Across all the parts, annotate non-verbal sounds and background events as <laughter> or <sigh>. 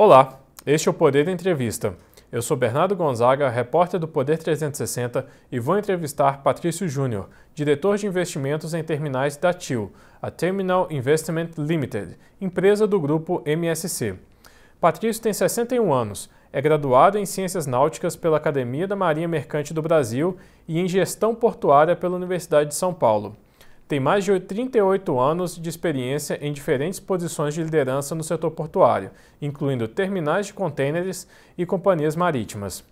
Olá, este é o Poder Entrevista. Eu sou Bernardo Gonzaga, repórter do Poder 360 e vou entrevistar Patrício Júnior, diretor de investimentos em terminais da TIL, a Terminal Investment Limited, empresa do grupo MSC. Patrício tem 61 anos, é graduado em Ciências Náuticas pela Academia da Marinha Mercante do Brasil e em Gestão Portuária pela Universidade de São Paulo tem mais de 38 anos de experiência em diferentes posições de liderança no setor portuário, incluindo terminais de contêineres e companhias marítimas.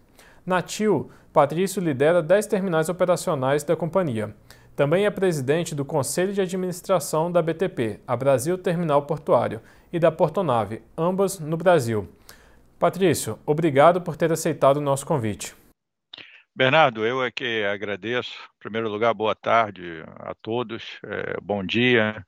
Na TIL, Patrício lidera 10 terminais operacionais da companhia. Também é presidente do Conselho de Administração da BTP, a Brasil Terminal Portuário, e da Portonave, ambas no Brasil. Patrício, obrigado por ter aceitado o nosso convite. Bernardo, eu é que agradeço. Em primeiro lugar, boa tarde a todos, é, bom dia,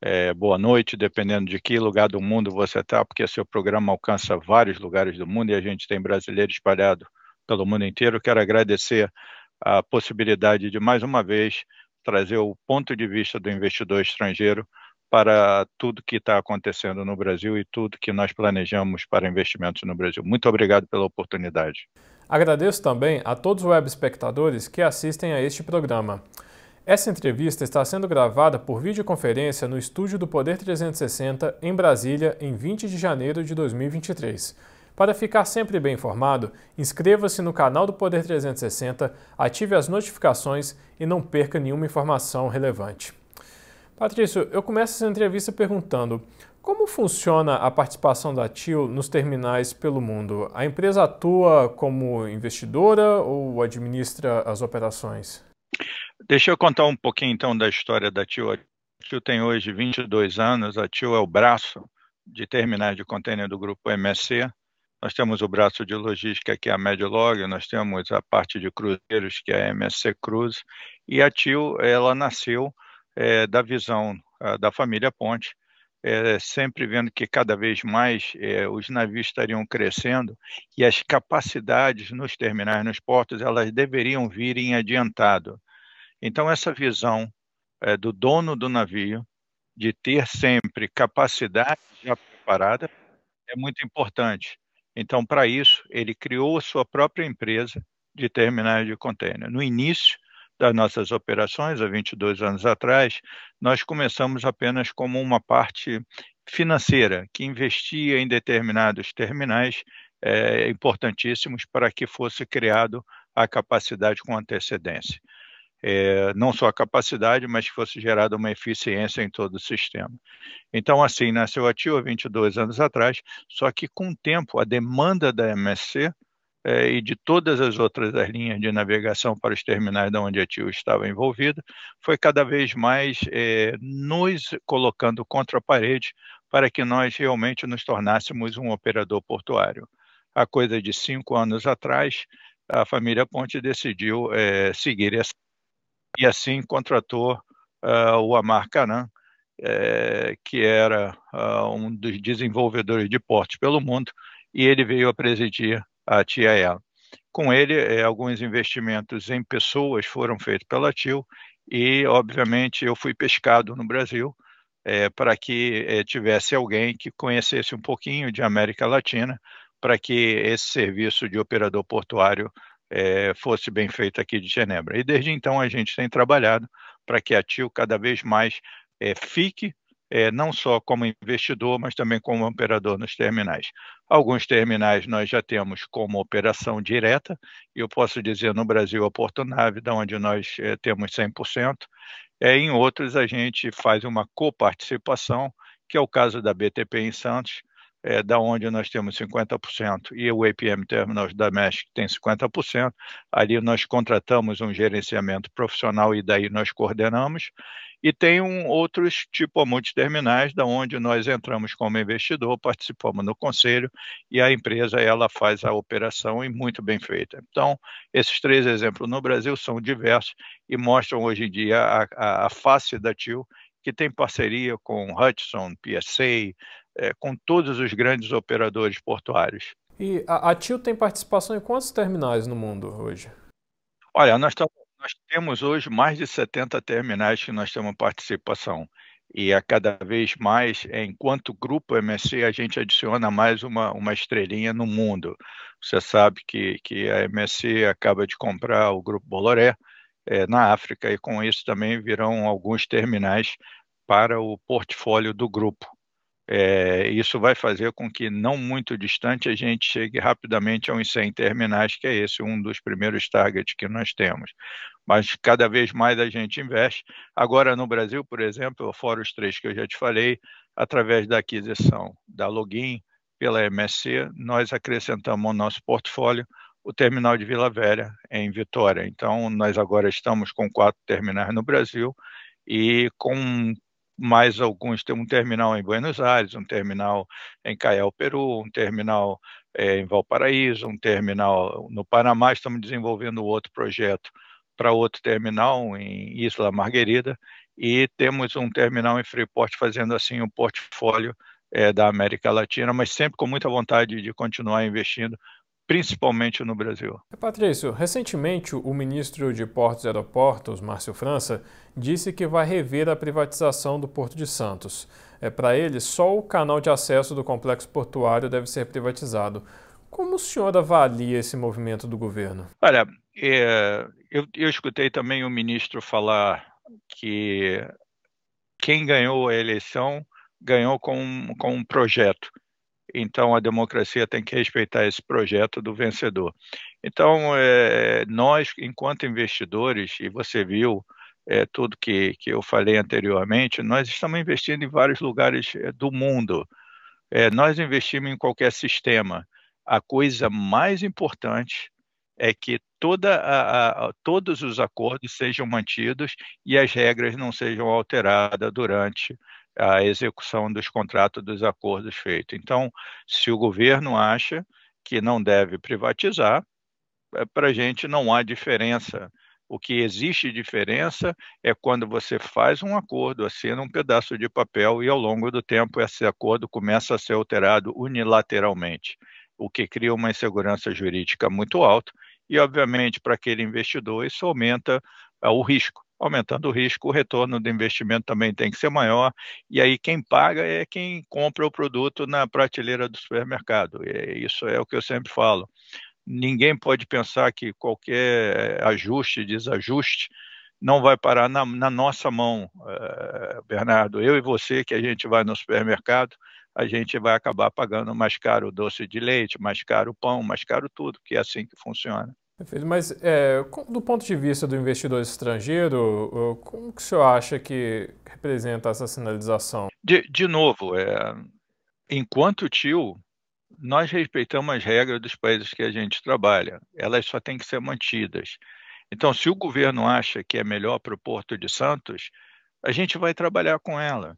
é, boa noite, dependendo de que lugar do mundo você está, porque seu programa alcança vários lugares do mundo e a gente tem brasileiro espalhado pelo mundo inteiro. Quero agradecer a possibilidade de, mais uma vez, trazer o ponto de vista do investidor estrangeiro para tudo que está acontecendo no Brasil e tudo que nós planejamos para investimentos no Brasil. Muito obrigado pela oportunidade. Agradeço também a todos os web espectadores que assistem a este programa. Essa entrevista está sendo gravada por videoconferência no estúdio do Poder 360 em Brasília em 20 de janeiro de 2023. Para ficar sempre bem informado, inscreva-se no canal do Poder 360, ative as notificações e não perca nenhuma informação relevante. Patrício, eu começo essa entrevista perguntando: como funciona a participação da TIL nos terminais pelo mundo? A empresa atua como investidora ou administra as operações? Deixa eu contar um pouquinho então da história da TIL. A TIL tem hoje 22 anos, a TIL é o braço de terminais de contêiner do grupo MSC. Nós temos o braço de logística, que é a Medlog, nós temos a parte de cruzeiros, que é a MSC Cruz, e a TIL, ela nasceu é, da visão a, da família Ponte, é, sempre vendo que cada vez mais é, os navios estariam crescendo e as capacidades nos terminais, nos portos, elas deveriam vir em adiantado. Então, essa visão é, do dono do navio de ter sempre capacidade já preparada é muito importante. Então, para isso, ele criou sua própria empresa de terminais de contêiner. No início, das nossas operações, há 22 anos atrás, nós começamos apenas como uma parte financeira, que investia em determinados terminais é, importantíssimos para que fosse criado a capacidade com antecedência. É, não só a capacidade, mas que fosse gerada uma eficiência em todo o sistema. Então, assim, nasceu a TIO há 22 anos atrás, só que com o tempo, a demanda da MSC é, e de todas as outras linhas de navegação para os terminais da onde a TIO estava envolvida, foi cada vez mais é, nos colocando contra a parede para que nós realmente nos tornássemos um operador portuário. Há coisa de cinco anos atrás, a família Ponte decidiu é, seguir essa e assim contratou uh, o Amar Canan, que era uh, um dos desenvolvedores de portos pelo mundo, e ele veio a presidir a TIAL. Com ele, é, alguns investimentos em pessoas foram feitos pela TIL e, obviamente, eu fui pescado no Brasil é, para que é, tivesse alguém que conhecesse um pouquinho de América Latina para que esse serviço de operador portuário é, fosse bem feito aqui de Genebra. E desde então a gente tem trabalhado para que a TIL cada vez mais fique é, não só como investidor, mas também como operador nos terminais. Alguns terminais nós já temos como operação direta, e eu posso dizer no Brasil a Portonave, da onde nós é, temos 100%, é, em outros a gente faz uma coparticipação, que é o caso da BTP em Santos, é, da onde nós temos 50% e o APM Terminals da Mesh tem 50%. Ali nós contratamos um gerenciamento profissional e daí nós coordenamos. E tem um, outros tipo multiterminais, da onde nós entramos como investidor, participamos no conselho e a empresa ela faz a operação e muito bem feita. Então, esses três exemplos no Brasil são diversos e mostram hoje em dia a, a, a face da TIL, que tem parceria com Hudson, PSA, é, com todos os grandes operadores portuários. E a, a TIL tem participação em quantos terminais no mundo hoje? Olha, nós, nós temos hoje mais de 70 terminais que nós temos participação. e a cada vez mais, enquanto grupo MSC, a gente adiciona mais uma, uma estrelinha no mundo. Você sabe que, que a MSC acaba de comprar o grupo Boloré é, na África e com isso também virão alguns terminais para o portfólio do grupo. É, isso vai fazer com que, não muito distante, a gente chegue rapidamente a uns 100 terminais, que é esse um dos primeiros targets que nós temos. Mas cada vez mais a gente investe. Agora, no Brasil, por exemplo, fora os três que eu já te falei, através da aquisição da Login pela MSC, nós acrescentamos ao nosso portfólio o terminal de Vila Velha, em Vitória. Então, nós agora estamos com quatro terminais no Brasil e com mais alguns. Tem um terminal em Buenos Aires, um terminal em Caial, Peru, um terminal é, em Valparaíso, um terminal no Panamá. Estamos desenvolvendo outro projeto para outro terminal em Isla Margarida e temos um terminal em Freeport fazendo assim um portfólio é, da América Latina, mas sempre com muita vontade de continuar investindo principalmente no Brasil. Patrício, recentemente o ministro de Portos e Aeroportos, Márcio França, disse que vai rever a privatização do Porto de Santos. É, Para ele, só o canal de acesso do complexo portuário deve ser privatizado. Como o senhor avalia esse movimento do governo? Olha, é, eu, eu escutei também o ministro falar que quem ganhou a eleição ganhou com, com um projeto. Então, a democracia tem que respeitar esse projeto do vencedor. Então, é, nós, enquanto investidores, e você viu é, tudo que, que eu falei anteriormente, nós estamos investindo em vários lugares é, do mundo. É, nós investimos em qualquer sistema. A coisa mais importante é que toda a, a, todos os acordos sejam mantidos e as regras não sejam alteradas durante a execução dos contratos dos acordos feitos. Então, se o governo acha que não deve privatizar, é, para a gente não há diferença. O que existe diferença é quando você faz um acordo, assina um pedaço de papel e ao longo do tempo esse acordo começa a ser alterado unilateralmente, o que cria uma insegurança jurídica muito alta e, obviamente, para aquele investidor isso aumenta uh, o risco aumentando o risco, o retorno do investimento também tem que ser maior, e aí quem paga é quem compra o produto na prateleira do supermercado. E isso é o que eu sempre falo. Ninguém pode pensar que qualquer ajuste, desajuste, não vai parar na, na nossa mão, uh, Bernardo. Eu e você, que a gente vai no supermercado, a gente vai acabar pagando mais caro o doce de leite, mais caro o pão, mais caro tudo, que é assim que funciona. Perfeito. Mas é, do ponto de vista do investidor estrangeiro, como que o senhor acha que representa essa sinalização? De, de novo, é, enquanto tio, nós respeitamos as regras dos países que a gente trabalha. Elas só têm que ser mantidas. Então, se o governo acha que é melhor para o Porto de Santos, a gente vai trabalhar com ela.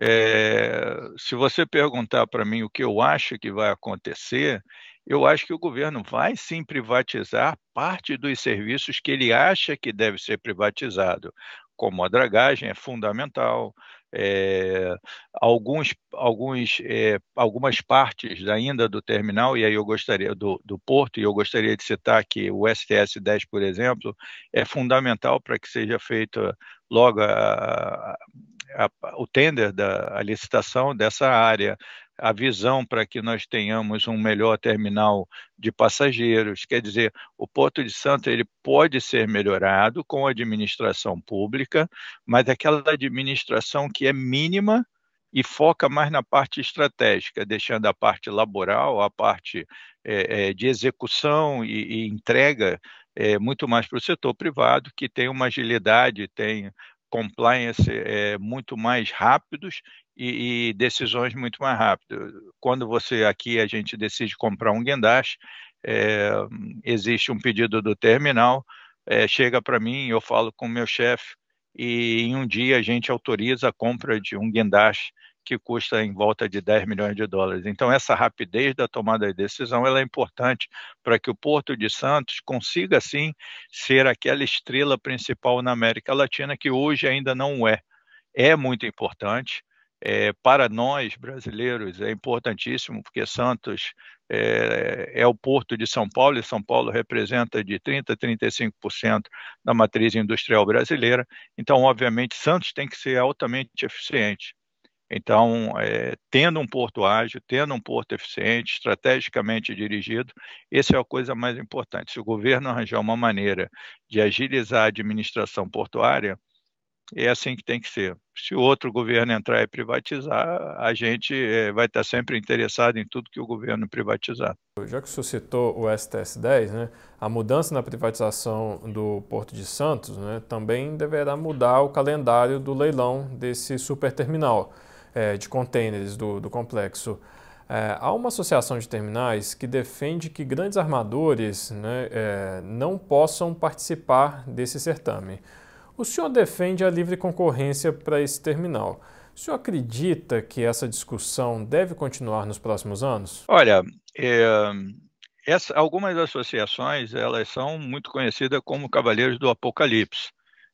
É, se você perguntar para mim o que eu acho que vai acontecer, eu acho que o governo vai sim privatizar parte dos serviços que ele acha que deve ser privatizado, como a dragagem é fundamental, é, alguns, alguns, é, algumas partes ainda do terminal, e aí eu gostaria do, do porto, e eu gostaria de citar que o STS 10, por exemplo, é fundamental para que seja feita logo a, a, o tender da a licitação dessa área a visão para que nós tenhamos um melhor terminal de passageiros. Quer dizer, o Porto de Santos ele pode ser melhorado com a administração pública, mas aquela administração que é mínima e foca mais na parte estratégica, deixando a parte laboral, a parte é, é, de execução e, e entrega é, muito mais para o setor privado, que tem uma agilidade, tem compliance é, muito mais rápidos e, e, decisões muito mais rápidas. Quando você aqui a gente decide comprar um guindaste, é, existe um pedido do terminal, é, chega para mim, eu falo com o meu chefe e em um dia a gente autoriza a compra de um guindaste que custa em volta de 10 milhões de dólares. Então, essa rapidez da tomada de decisão é importante para que o Porto de Santos consiga, sim, ser aquela estrela principal na América Latina, que hoje ainda não é. É muito importante. é, para nós brasileiros é importantíssimo, porque Santos é, é, o porto de São Paulo e São Paulo representa de 30% a 35% da matriz industrial brasileira. Então, obviamente, Santos tem que ser altamente eficiente. Então, é, tendo um porto ágil, tendo um porto eficiente, estrategicamente dirigido, essa é a coisa mais importante. Se o governo arranjar uma maneira de agilizar a administração portuária, é assim que tem que ser. Se o outro governo entrar e privatizar, a gente é, vai estar sempre interessado em tudo que o governo privatizar. Já que o senhor citou o STS-10, né, a mudança na privatização do Porto de Santos né, também deverá mudar o calendário do leilão desse superterminal é, de contêineres do, do complexo. É, há uma associação de terminais que defende que grandes armadores né, é, não possam participar desse certame. O senhor defende a livre concorrência para esse terminal. O senhor acredita que essa discussão deve continuar nos próximos anos? Olha, é, essa, algumas associações elas são muito conhecidas como Cavaleiros do Apocalipse.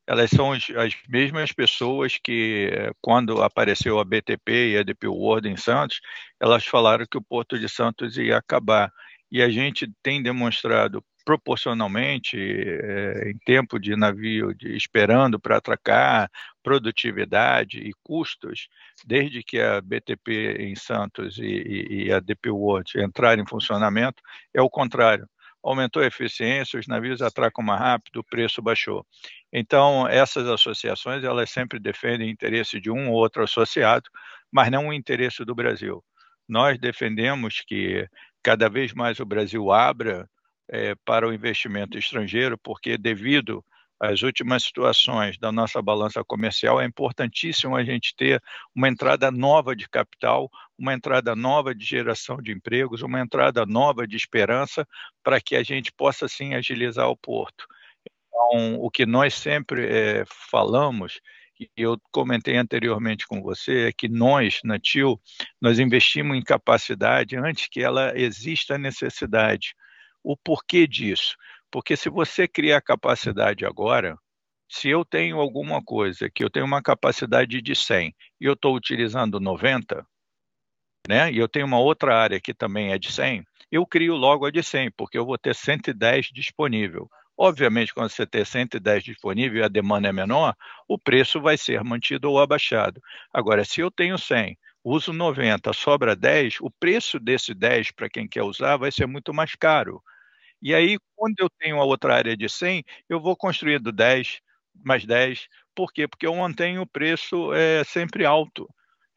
Elas são as, as mesmas pessoas que, quando apareceu a BTP e a DP World em Santos, elas falaram que o Porto de Santos ia acabar. E a gente tem demonstrado proporcionalmente, é, em tempo de navio de, esperando para atracar, produtividade e custos, desde que a BTP em Santos e, e, e a DP World entraram em funcionamento, é o contrário. Aumentou a eficiência, os navios atracam mais rápido, o preço baixou. Então, essas associações, elas sempre defendem o interesse de um ou outro associado, mas não o interesse do Brasil. Nós defendemos que cada vez mais o Brasil abra é, para o investimento estrangeiro, porque devido às últimas situações da nossa balança comercial, é importantíssimo a gente ter uma entrada nova de capital, uma entrada nova de geração de empregos, uma entrada nova de esperança, para que a gente possa, sim, agilizar o porto. Então, o que nós sempre é, falamos que eu comentei anteriormente com você é que nós, na TIL, nós investimos em capacidade antes que ela exista a necessidade. O porquê disso? Porque se você criar capacidade agora, se eu tenho alguma coisa que eu tenho uma capacidade de 100 e eu estou utilizando 90, né, e eu tenho uma outra área que também é de 100, eu crio logo a de 100, porque eu vou ter 110 disponível. Obviamente, quando você tem 110 disponível e a demanda é menor, o preço vai ser mantido ou abaixado. Agora, se eu tenho 100, uso 90, sobra 10, o preço desse 10 para quem quer usar vai ser muito mais caro. E aí, quando eu tenho a outra área de 100, eu vou construindo 10, mais 10. Por quê? Porque eu mantenho o preço é, sempre alto.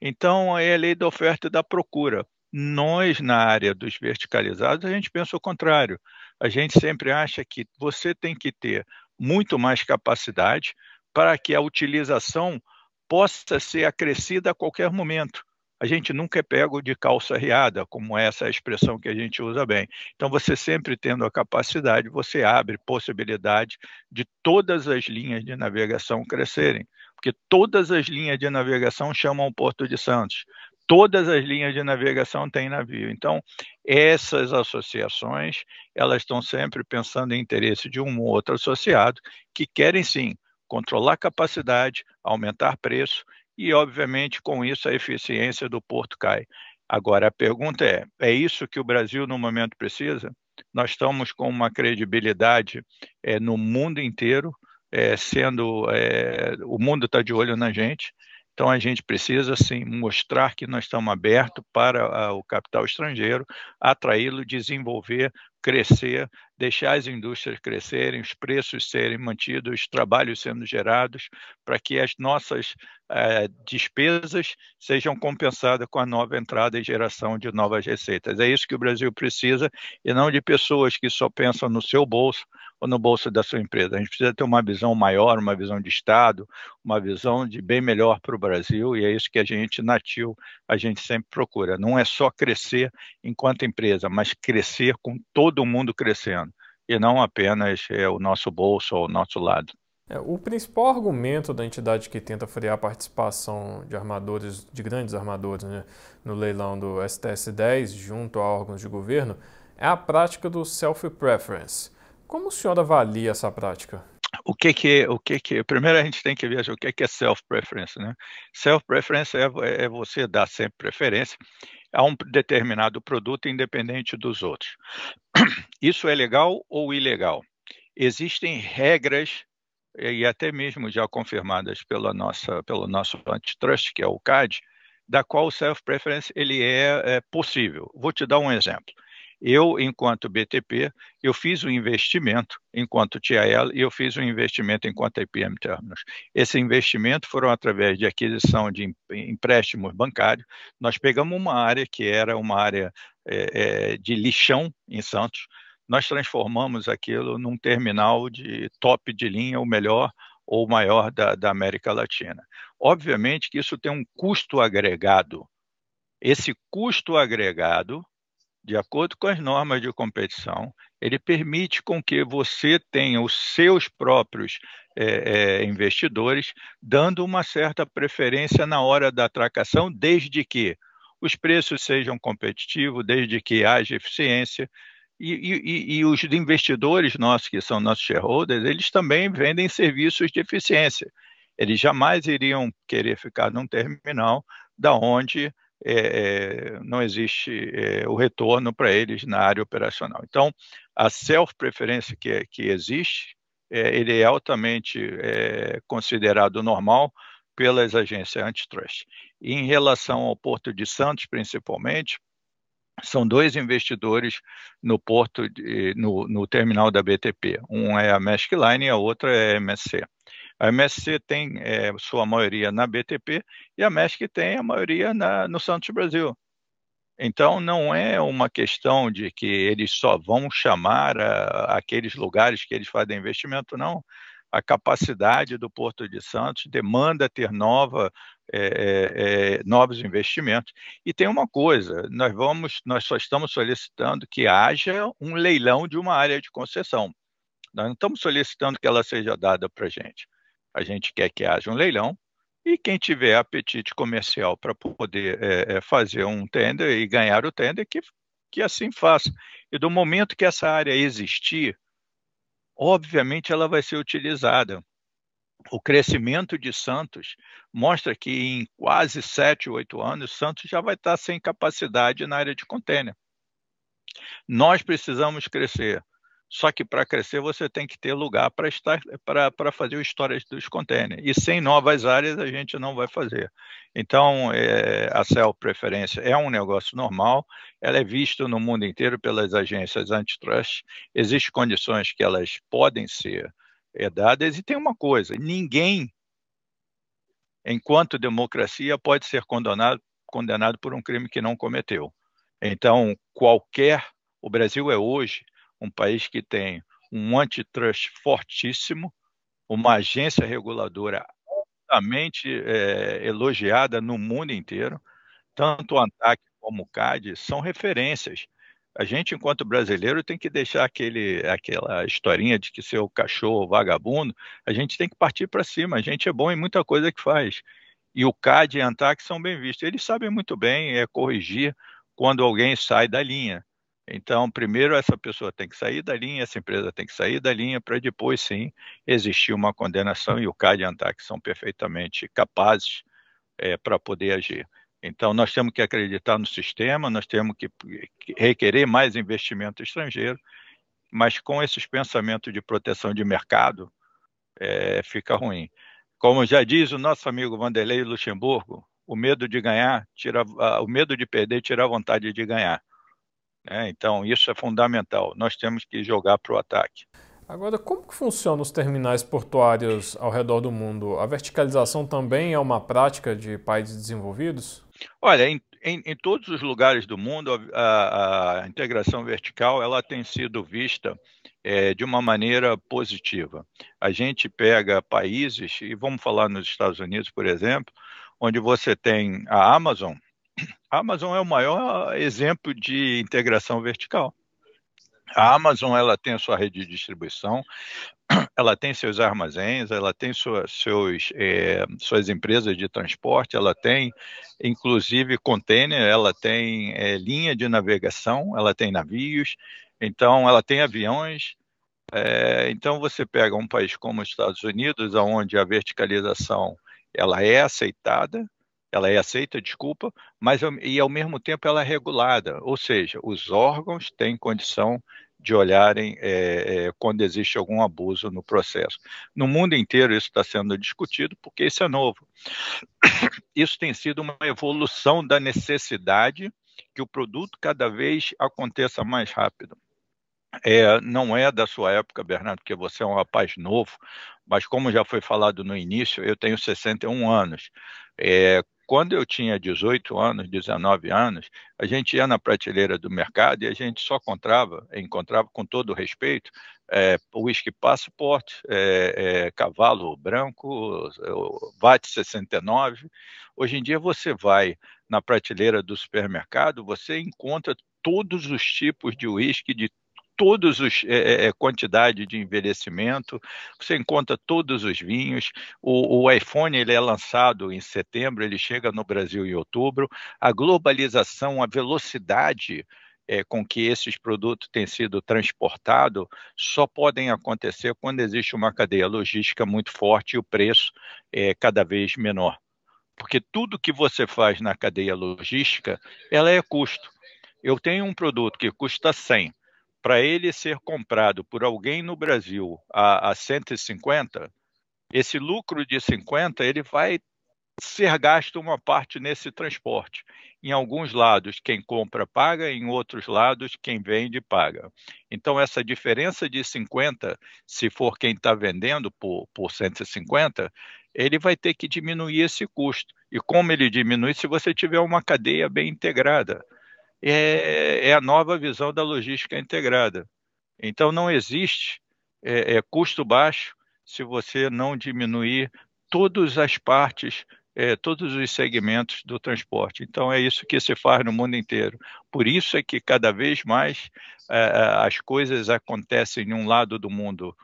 Então, é a lei da oferta e da procura. Nós, na área dos verticalizados, a gente pensa o contrário. A gente sempre acha que você tem que ter muito mais capacidade para que a utilização possa ser acrescida a qualquer momento a gente nunca é pego de calça riada, como essa é a expressão que a gente usa bem. Então, você sempre tendo a capacidade, você abre possibilidade de todas as linhas de navegação crescerem, porque todas as linhas de navegação chamam o Porto de Santos. Todas as linhas de navegação têm navio. Então, essas associações, elas estão sempre pensando em interesse de um ou outro associado que querem sim controlar capacidade, aumentar preço e, obviamente, com isso a eficiência do porto cai. Agora, a pergunta é: é isso que o Brasil no momento precisa? Nós estamos com uma credibilidade é, no mundo inteiro, é, sendo é, o mundo está de olho na gente. Então a gente precisa sim mostrar que nós estamos abertos para a, o capital estrangeiro, atraí-lo, desenvolver, crescer, deixar as indústrias crescerem, os preços serem mantidos, os trabalhos sendo gerados, para que as nossas eh, despesas sejam compensadas com a nova entrada e geração de novas receitas. É isso que o Brasil precisa e não de pessoas que só pensam no seu bolso ou no bolso da sua empresa. A gente precisa ter uma visão maior, uma visão de Estado, uma visão de bem melhor para o Brasil e é isso que a gente, nativo, a gente sempre procura. Não é só crescer enquanto empresa, mas crescer com todo mundo crescendo e não apenas é, o nosso bolso ou o nosso lado. É, o principal argumento da entidade que tenta frear a participação de armadores, de grandes armadores, né, no leilão do STS-10 junto a órgãos de governo é a prática do self-preference. Como o senhor avalia essa prática? o que que o que que primeiro a gente tem que ver o que que é self preference, né? Self preference é, é você dar sempre preferência a um determinado produto independente dos outros. <clears throat> Isso é legal ou ilegal? Existem regras e até mesmo já confirmadas pela nossa pelo nosso antitrust, que é o CAD, da qual o self preference ele é, é possível. Vou te dar um exemplo. Eu, enquanto BTP, eu fiz um investimento enquanto TIL e eu fiz um investimento enquanto IPM Terminals. Esse investimento foram através de aquisição de empréstimos bancários. Nós pegamos uma área que era uma área é, é, de lixão em Santos, nós transformamos aquilo num terminal de top de linha, o melhor ou maior da, da América Latina. Obviamente que isso tem um custo agregado. Esse custo agregado de acordo com as normas de competição, ele permite com que você tenha os seus próprios é, é, investidores dando uma certa preferência na hora da atracação, desde que os preços sejam competitivos, desde que haja eficiência. E, e, e, os investidores nossos, que são nossos shareholders, eles também vendem serviços de eficiência. Eles jamais iriam querer ficar num terminal da onde é, é, não existe é, o retorno para eles na área operacional. Então, a self-preferência que, que existe, é, ele é altamente é, considerado normal pelas agências antitrust. Em relação ao Porto de Santos, principalmente, são dois investidores no porto, de, no, no terminal da BTP. Um é a Maersk Line e a outra é a MSC. A MSC tem é, sua maioria na BTP e a MESC tem a maioria na, no Santos Brasil. Então, não é uma questão de que eles só vão chamar a, aqueles lugares que eles fazem investimento, não. A capacidade do Porto de Santos demanda ter nova, é, é, novos investimentos. E tem uma coisa: nós vamos, nós só estamos solicitando que haja um leilão de uma área de concessão. Nós não estamos solicitando que ela seja dada para a gente. A gente quer que haja um leilão e quem tiver apetite comercial para poder é, fazer um tender e ganhar o tender, que, que assim faça. E do momento que essa área existir, obviamente ela vai ser utilizada. O crescimento de Santos mostra que em quase sete, oito anos, Santos já vai estar sem capacidade na área de contêiner. Nós precisamos crescer. Só que para crescer você tem que ter lugar para estar para fazer o storage dos containers. E sem novas áreas a gente não vai fazer. Então, é, a self preferência é um negócio normal, ela é vista no mundo inteiro pelas agências antitrust. Existem condições que elas podem ser é, dadas, e tem uma coisa: ninguém, enquanto democracia, pode ser condenado, condenado por um crime que não cometeu. Então, qualquer. O Brasil é hoje um país que tem um antitrust fortíssimo, uma agência reguladora altamente é, elogiada no mundo inteiro, tanto o ANTAC como o CAD são referências. A gente, enquanto brasileiro, tem que deixar aquele, aquela historinha de que seu cachorro vagabundo, a gente tem que partir para cima. A gente é bom em muita coisa que faz. E o CAD e a ANTAC são bem vistos. Eles sabem muito bem é, corrigir quando alguém sai da linha. Então, primeiro essa pessoa tem que sair da linha, essa empresa tem que sair da linha para depois sim existir uma condenação e o CAD e a ANTAC são perfeitamente capazes é, para poder agir. Então, nós temos que acreditar no sistema, nós temos que requerer mais investimento estrangeiro, mas com esses pensamentos de proteção de mercado, é, fica ruim. Como já diz o nosso amigo Vanderlei Luxemburgo, o medo de ganhar, tira, o medo de perder tira a vontade de ganhar. Né? Então, isso é fundamental. Nós temos que jogar para o ataque. Agora, como que funciona os terminais portuários ao redor do mundo? A verticalização também é uma prática de países desenvolvidos? Olha, em, em, em todos os lugares do mundo, a, a, integração vertical ela tem sido vista é, de uma maneira positiva. A gente pega países, e vamos falar nos Estados Unidos, por exemplo, onde você tem a Amazon, a Amazon é o maior exemplo de integração vertical. A Amazon ela tem a sua rede de distribuição, <clears throat> ela tem seus armazéns, ela tem sua, seus, é, suas empresas de transporte, ela tem inclusive container, ela tem é, linha de navegação, ela tem navios, então ela tem aviões, É, então você pega um país como os Estados Unidos, onde a verticalização ela é aceitada, ela é aceita, desculpa, mas e ao mesmo tempo ela é regulada, ou seja, os órgãos têm condição de olharem é, é, quando existe algum abuso no processo. No mundo inteiro isso está sendo discutido porque isso é novo. <coughs> Isso tem sido uma evolução da necessidade que o produto cada vez aconteça mais rápido. É, não é da sua época, Bernardo, porque você é um rapaz novo, mas como já foi falado no início, eu tenho 61 anos. É, quando eu tinha 18 anos, 19 anos, a gente ia na prateleira do mercado e a gente só encontrava, encontrava com todo respeito, é, whisky passport, é, é, cavalo branco, VAT 69. Hoje em dia você vai na prateleira do supermercado, você encontra todos os tipos de uísque de todos os é, é, quantidade de envelhecimento, você encontra todos os vinhos. O, o, iPhone ele é lançado em setembro, ele chega no Brasil em outubro. A globalização, a velocidade é, com que esses produtos têm sido transportados só podem acontecer quando existe uma cadeia logística muito forte e o preço é cada vez menor. Porque tudo que você faz na cadeia logística, ela é custo. Eu tenho um produto que custa 100, para ele ser comprado por alguém no Brasil a, a 150, esse lucro de 50 ele vai ser gasto uma parte nesse transporte. Em alguns lados, quem compra paga, em outros lados, quem vende paga. Então, essa diferença de 50, se for quem está vendendo por, por 150, ele vai ter que diminuir esse custo. E como ele diminui se você tiver uma cadeia bem integrada? É, é a nova visão da logística integrada. Então, não existe é, é, custo baixo se você não diminuir todas as partes, é, todos os segmentos do transporte. Então, é isso que se faz no mundo inteiro. Por isso é que cada vez mais é, é, as coisas acontecem em um lado do mundo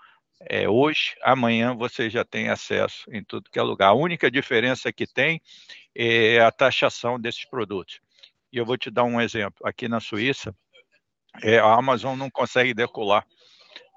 é, hoje, amanhã você já tem acesso em tudo que é lugar. A única diferença que tem é a taxação desses produtos. E eu vou te dar um exemplo. Aqui na Suíça, é, a Amazon não consegue decolar.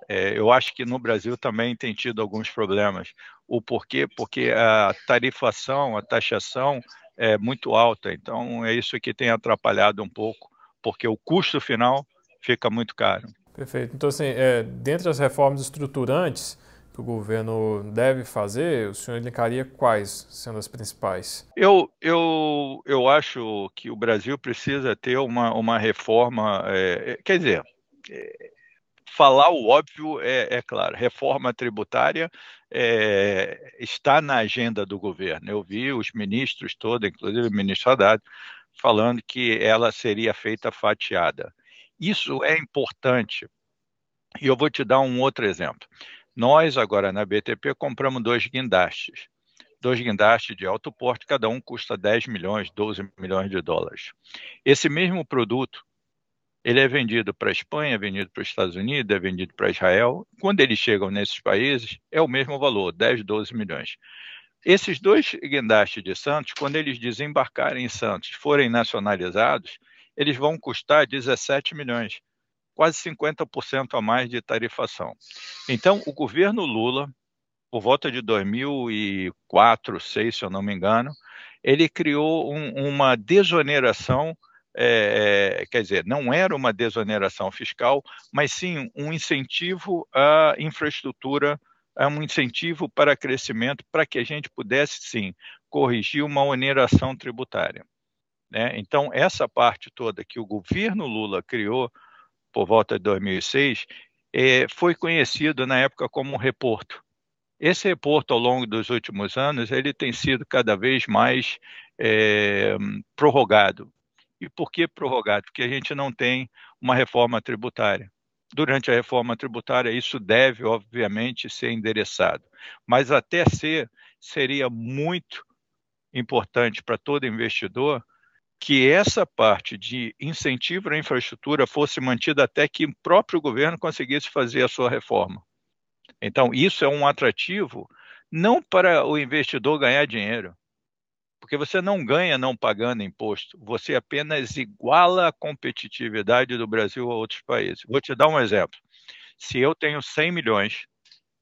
É, eu acho que no Brasil também tem tido alguns problemas. O porquê? Porque a tarifação, a taxação é muito alta. Então, é isso que tem atrapalhado um pouco, porque o custo final fica muito caro. Perfeito. Então, assim, é, dentre as reformas estruturantes, que o governo deve fazer, o senhor indicaria quais sendo as principais? Eu, eu, eu acho que o Brasil precisa ter uma, uma reforma, é, é quer dizer, é, falar o óbvio é, é, claro, reforma tributária é, está na agenda do governo. Eu vi os ministros todos, inclusive o ministro Haddad, falando que ela seria feita fatiada. Isso é importante. E eu vou te dar um outro exemplo. Nós, agora na BTP, compramos dois guindastes. Dois guindastes de alto porte, cada um custa 10 milhões, 12 milhões de dólares. Esse mesmo produto, ele é vendido para a Espanha, é vendido para os Estados Unidos, é vendido para Israel. Quando eles chegam nesses países, é o mesmo valor, 10, 12 milhões. Esses dois guindastes de Santos, quando eles desembarcarem em Santos, forem nacionalizados, eles vão custar 17 milhões quase 50% a mais de tarifação. Então, o governo Lula, por volta de 2004, 2006, se eu não me engano, ele criou um, uma desoneração, é, quer dizer, não era uma desoneração fiscal, mas sim um incentivo à infraestrutura, um incentivo para crescimento, para que a gente pudesse, sim, corrigir uma oneração tributária. Né? Então, essa parte toda que o governo Lula criou por volta de 2006, é, foi conhecido na época como reporto. Esse reporto, ao longo dos últimos anos, ele tem sido cada vez mais é, prorrogado. E por que prorrogado? Porque a gente não tem uma reforma tributária. Durante a reforma tributária, isso deve, obviamente, ser endereçado. Mas até ser, seria muito importante para todo investidor que essa parte de incentivo à infraestrutura fosse mantida até que o próprio governo conseguisse fazer a sua reforma. Então, isso é um atrativo não para o investidor ganhar dinheiro, porque você não ganha não pagando imposto, você apenas iguala a competitividade do Brasil a outros países. Vou te dar um exemplo. Se eu tenho 100 milhões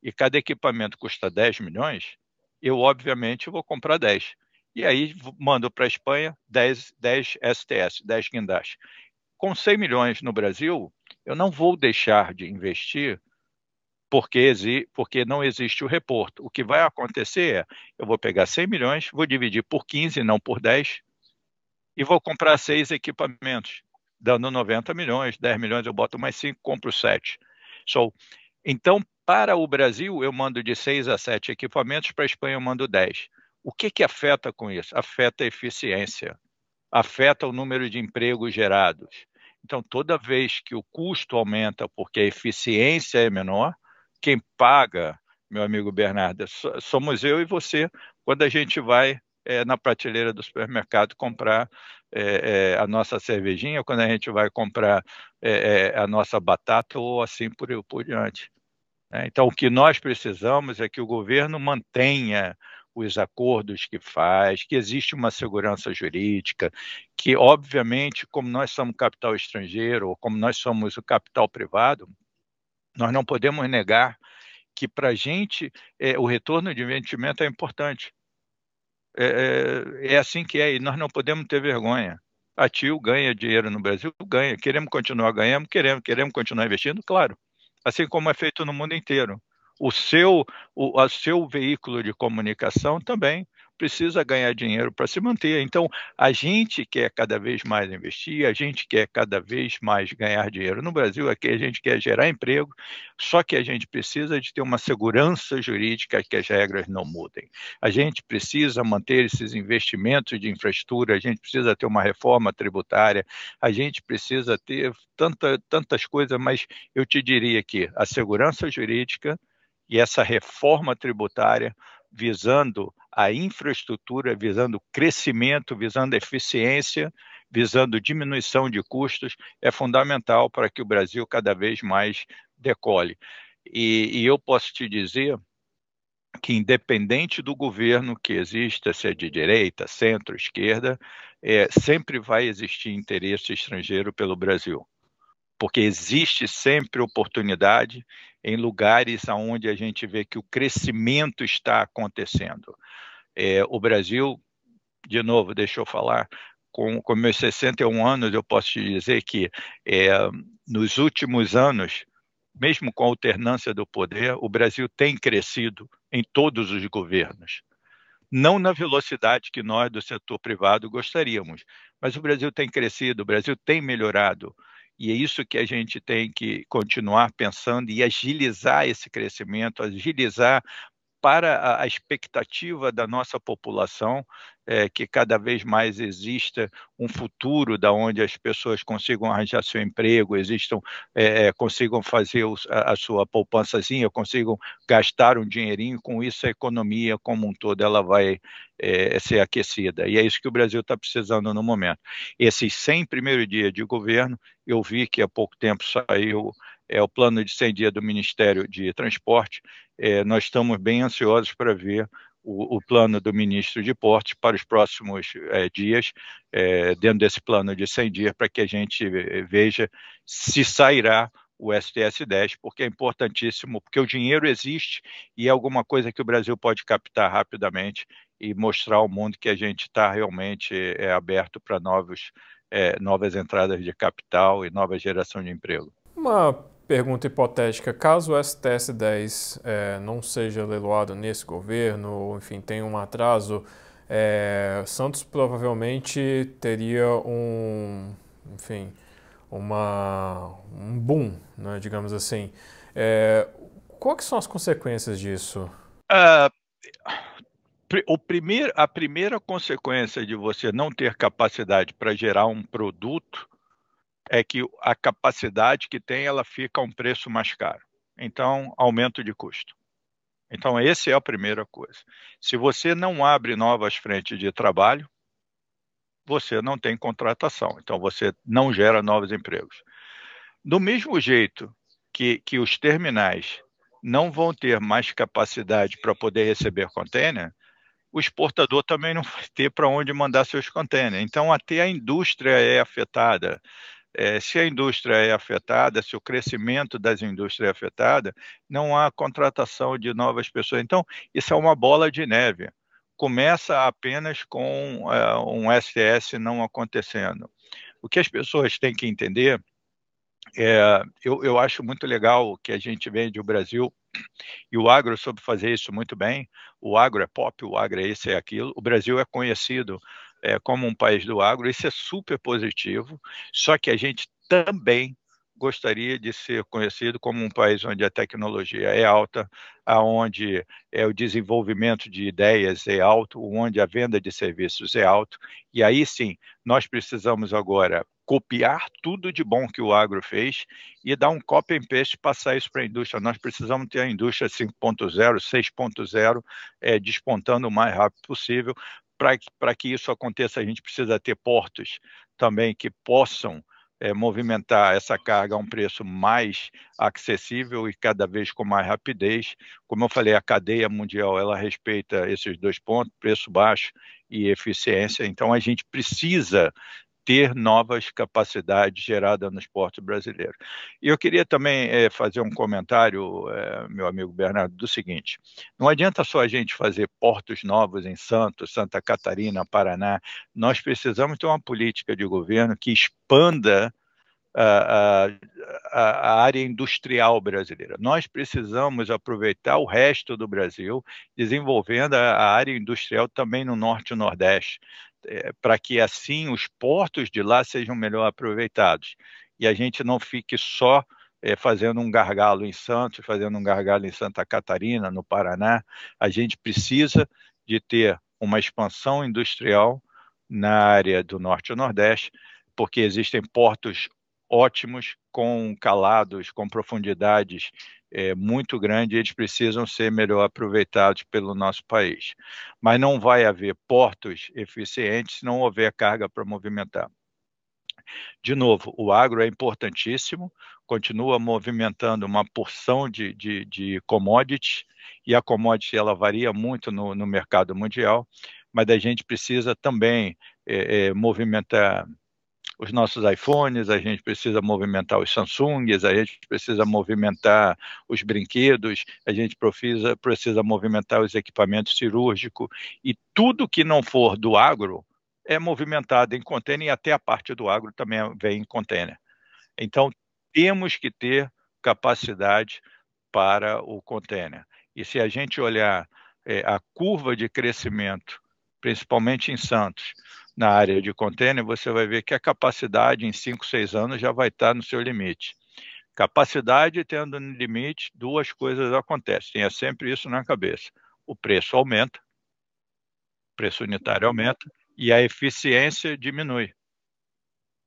e cada equipamento custa 10 milhões, eu obviamente vou comprar 10. E aí mando para a Espanha 10, 10 STS, 10 guindastes. Com 100 milhões no Brasil, eu não vou deixar de investir porque, porque não existe o reporto. O que vai acontecer é, eu vou pegar 100 milhões, vou dividir por 15, não por 10, e vou comprar seis equipamentos, dando 90 milhões, 10 milhões eu boto mais 5, compro 7. So, então, para o Brasil, eu mando de 6 a 7 equipamentos, para a Espanha eu mando 10. O que, que afeta com isso? Afeta a eficiência, afeta o número de empregos gerados. Então, toda vez que o custo aumenta porque a eficiência é menor, quem paga, meu amigo Bernardo, somos eu e você, quando a gente vai é, na prateleira do supermercado comprar é, é, a nossa cervejinha, quando a gente vai comprar a nossa batata ou assim por, por diante. Né? Então, o que nós precisamos é que o governo mantenha os acordos que faz, que existe uma segurança jurídica, que, obviamente, como nós somos capital estrangeiro, ou como nós somos o capital privado, nós não podemos negar que, para a gente, é, o retorno de investimento é importante. É, é, é, assim que é, e nós não podemos ter vergonha. A TIO ganha dinheiro no Brasil, ganha. Queremos continuar ganhando, queremos, queremos continuar investindo, claro. Assim como é feito no mundo inteiro o seu, o a seu veículo de comunicação também precisa ganhar dinheiro para se manter. Então, a gente quer cada vez mais investir, a gente quer cada vez mais ganhar dinheiro. No Brasil, aqui a gente quer gerar emprego, só que a gente precisa de ter uma segurança jurídica que as regras não mudem. A gente precisa manter esses investimentos de infraestrutura, a gente precisa ter uma reforma tributária, a gente precisa ter tanta, tantas coisas, mas eu te diria que a segurança jurídica e essa reforma tributária visando a infraestrutura, visando crescimento, visando eficiência, visando diminuição de custos, é fundamental para que o Brasil cada vez mais decole. E, e eu posso te dizer que, independente do governo que exista, se é de direita, centro, esquerda, é, sempre vai existir interesse estrangeiro pelo Brasil porque existe sempre oportunidade em lugares onde a gente vê que o crescimento está acontecendo. É, o Brasil, de novo, deixa eu falar, com, com meus 61 anos, eu posso te dizer que é, nos últimos anos, mesmo com a alternância do poder, o Brasil tem crescido em todos os governos. Não na velocidade que nós do setor privado gostaríamos, mas o Brasil tem crescido, o Brasil tem melhorado. E é isso que a gente tem que continuar pensando e agilizar esse crescimento, agilizar para a expectativa da nossa população é, que cada vez mais exista um futuro da onde as pessoas consigam arranjar seu emprego, existam, é, consigam fazer a, a, sua poupançazinha, consigam gastar um dinheirinho, com isso a economia como um todo ela vai é, ser aquecida. E é isso que o Brasil está precisando no momento. Esses 100 primeiros dias de governo, eu vi que há pouco tempo saiu é o plano de 100 dias do Ministério de Transporte. É, nós estamos bem ansiosos para ver o, o, plano do ministro de Portos para os próximos é, dias, é, dentro desse plano de 100 dias, para que a gente veja se sairá o STS-10, porque é importantíssimo, porque o dinheiro existe e é alguma coisa que o Brasil pode captar rapidamente e mostrar ao mundo que a gente está realmente é, aberto para é, novas entradas de capital e nova geração de emprego. Uma Pergunta hipotética: caso o STS-10 é, não seja leiloado nesse governo, enfim, tenha um atraso, é, Santos provavelmente teria um, enfim, uma, um boom, né, digamos assim. É, quais são as consequências disso? Uh, o primeir, a primeira consequência de você não ter capacidade para gerar um produto é que a capacidade que tem ela fica a um preço mais caro. Então, aumento de custo. Então, essa é a primeira coisa. Se você não abre novas frentes de trabalho, você não tem contratação. Então, você não gera novos empregos. Do mesmo jeito que, que os terminais não vão ter mais capacidade para poder receber container, o exportador também não vai ter para onde mandar seus containers. Então, até a indústria é afetada é, se a indústria é afetada, se o crescimento das indústrias é afetado, não há contratação de novas pessoas. Então, isso é uma bola de neve. Começa apenas com é, um STS não acontecendo. O que as pessoas têm que entender é, eu, eu acho muito legal que a gente vende o Brasil e o agro soube fazer isso muito bem. O agro é pop, o agro é isso e aquilo. O Brasil é conhecido é, como um país do agro, isso é super positivo, só que a gente também gostaria de ser conhecido como um país onde a tecnologia é alta, aonde é o desenvolvimento de ideias é alto, onde a venda de serviços é alto, e aí sim, nós precisamos agora copiar tudo de bom que o agro fez e dar um copy and paste passar isso para a indústria. Nós precisamos ter a indústria 5.0, 6.0 é, despontando o mais rápido possível, para que isso aconteça, a gente precisa ter portos também que possam é, movimentar essa carga a um preço mais acessível e cada vez com mais rapidez. Como eu falei, a cadeia mundial ela respeita esses dois pontos, preço baixo e eficiência. Então a gente precisa ter novas capacidades geradas nos portos brasileiros. E eu queria também é, fazer um comentário, é, meu amigo Bernardo, do seguinte: não adianta só a gente fazer portos novos em Santos, Santa Catarina, Paraná, nós precisamos ter uma política de governo que expanda a, a, a, área industrial brasileira. Nós precisamos aproveitar o resto do Brasil, desenvolvendo a, a área industrial também no norte e nordeste é, para que assim os portos de lá sejam melhor aproveitados e a gente não fique só é, fazendo um gargalo em Santos, fazendo um gargalo em Santa Catarina, no Paraná. A gente precisa de ter uma expansão industrial na área do Norte e Nordeste, porque existem portos ótimos, com calados, com profundidades é, muito grandes, eles precisam ser melhor aproveitados pelo nosso país. Mas não vai haver portos eficientes se não houver carga para movimentar. De novo, o agro é importantíssimo, continua movimentando uma porção de, de, de commodities, e a commodity ela varia muito no, no mercado mundial, mas a gente precisa também é, é, movimentar os nossos iPhones, a gente precisa movimentar os Samsungs, a gente precisa movimentar os brinquedos, a gente precisa, precisa movimentar os equipamentos cirúrgicos e tudo que não for do agro é movimentado em container e até a parte do agro também vem em container. Então, temos que ter capacidade para o container. E se a gente olhar é, a curva de crescimento, principalmente em Santos, na área de container, você vai ver que a capacidade em 5, 6 anos já vai estar no seu limite. Capacidade tendo no limite, duas coisas acontecem. Tenha sempre isso na cabeça. O preço aumenta, o preço unitário aumenta e a eficiência diminui.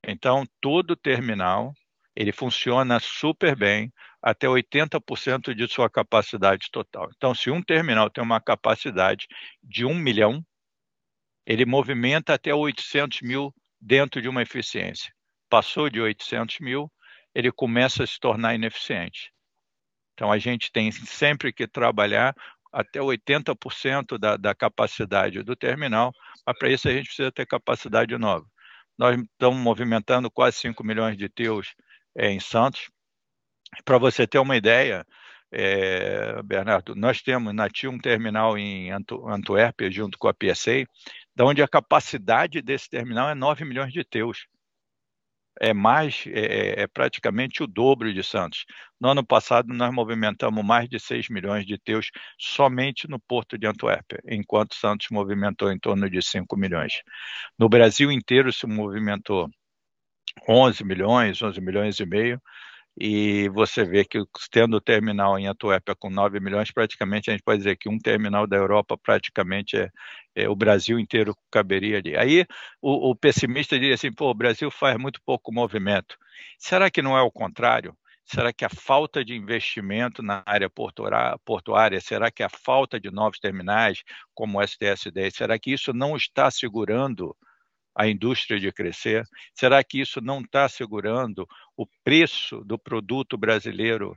Então, todo terminal ele funciona super bem até 80% de sua capacidade total. Então, se um terminal tem uma capacidade de um milhão, ele movimenta até 800 mil dentro de uma eficiência. Passou de 800 mil, ele começa a se tornar ineficiente. Então, a gente tem sempre que trabalhar até 80% da, da capacidade do terminal, mas para isso a gente precisa ter capacidade nova. Nós estamos movimentando quase 5 milhões de teus é, em Santos. Para você ter uma ideia, é, Bernardo, nós temos na TIA um terminal em Antuérpia, junto com a PSA, da onde a capacidade desse terminal é 9 milhões de teus. É mais, é, é, é, praticamente o dobro de Santos. No ano passado, nós movimentamos mais de 6 milhões de teus somente no porto de Antuérpia, enquanto Santos movimentou em torno de 5 milhões. No Brasil inteiro se movimentou 11 milhões, 11 milhões e meio, e você vê que tendo o terminal em Atuépia com 9 milhões, praticamente a gente pode dizer que um terminal da Europa praticamente é, é o Brasil inteiro caberia ali. Aí o, o, pessimista diria assim, pô, o Brasil faz muito pouco movimento. Será que não é o contrário? Será que a falta de investimento na área portuária, será que a falta de novos terminais, como o STS-10, será que isso não está segurando a indústria de crescer? Será que isso não está segurando o preço do produto brasileiro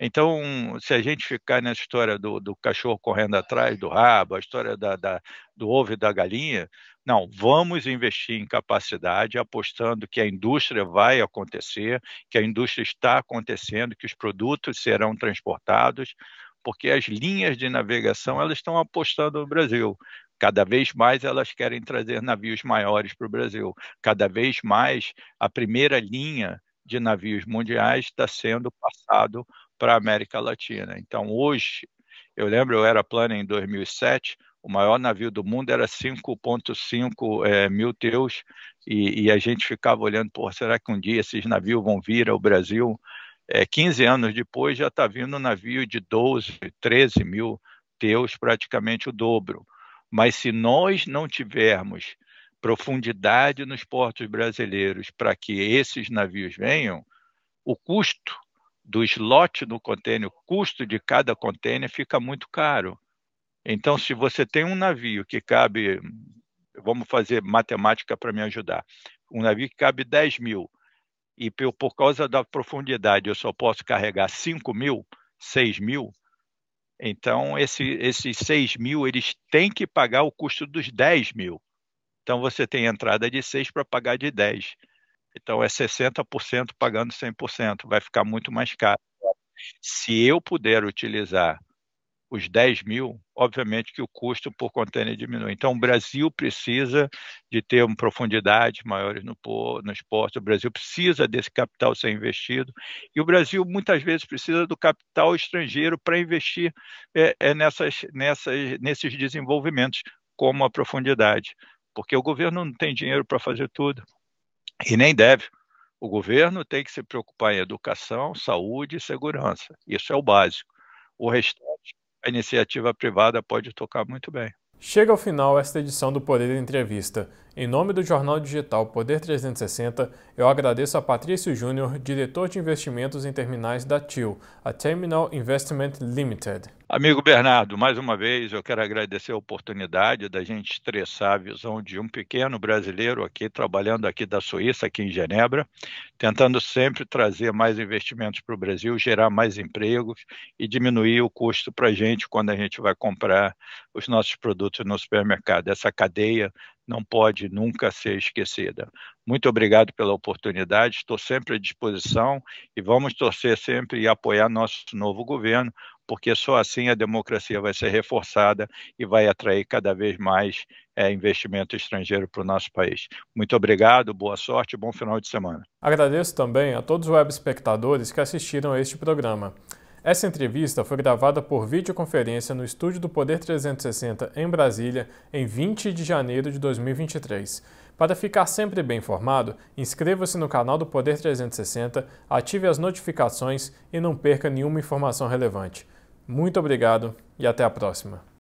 Então, se a gente ficar nessa história do, do cachorro correndo atrás do rabo, a história da, da, do ovo e da galinha, não, vamos investir em capacidade, apostando que a indústria vai acontecer, que a indústria está acontecendo, que os produtos serão transportados, porque as linhas de navegação elas estão apostando no Brasil. Cada vez mais elas querem trazer navios maiores para o Brasil. Cada vez mais a primeira linha de navios mundiais está sendo passado para a América Latina. Então, hoje, eu lembro, eu era plano em 2007, o maior navio do mundo era 5,5 é, mil teus, e, e, a gente ficava olhando, por será que um dia esses navios vão vir ao Brasil? É, 15 anos depois já está vindo um navio de 12, 13 mil teus, praticamente o dobro. Mas se nós não tivermos profundidade nos portos brasileiros para que esses navios venham, o custo do slot no contêiner, o custo de cada contêiner fica muito caro. Então, se você tem um navio que cabe, vamos fazer matemática para me ajudar, um navio que cabe 10 mil, e por causa da profundidade eu só posso carregar 5 mil, 6 mil, então esse, esses 6 mil eles têm que pagar o custo dos 10 mil. Então você tem entrada de 6 para pagar de 10. Então é 60% pagando 100%, vai ficar muito mais caro. Se eu puder utilizar os 10 mil, obviamente que o custo por contêiner diminui. Então, o Brasil precisa de ter uma profundidade maiores no, nos portos, o Brasil precisa desse capital ser investido, e o Brasil muitas vezes precisa do capital estrangeiro para investir é, é nessas, nessas, nesses desenvolvimentos, como a profundidade, porque o governo não tem dinheiro para fazer tudo, e nem deve. O governo tem que se preocupar em educação, saúde e segurança. Isso é o básico. O restante a iniciativa privada pode tocar muito bem. Chega ao final esta edição do Poder Entrevista. Em nome do jornal digital Poder 360, eu agradeço a Patrício Júnior, diretor de investimentos em terminais da TIL, a Terminal Investment Limited. Amigo Bernardo, mais uma vez eu quero agradecer a oportunidade da gente estressar a visão de um pequeno brasileiro aqui, trabalhando aqui da Suíça, aqui em Genebra, tentando sempre trazer mais investimentos para o Brasil, gerar mais empregos e diminuir o custo para a gente quando a gente vai comprar os nossos produtos no supermercado. Essa cadeia não pode nunca ser esquecida. Muito obrigado pela oportunidade, estou sempre à disposição e vamos torcer sempre e apoiar nosso novo governo, porque só assim a democracia vai ser reforçada e vai atrair cada vez mais é, investimento estrangeiro para o nosso país. Muito obrigado, boa sorte e bom final de semana. Agradeço também a todos os web espectadores que assistiram a este programa. Essa entrevista foi gravada por videoconferência no estúdio do Poder 360 em Brasília em 20 de janeiro de 2023. Para ficar sempre bem informado, inscreva-se no canal do Poder 360, ative as notificações e não perca nenhuma informação relevante. Muito obrigado e até a próxima.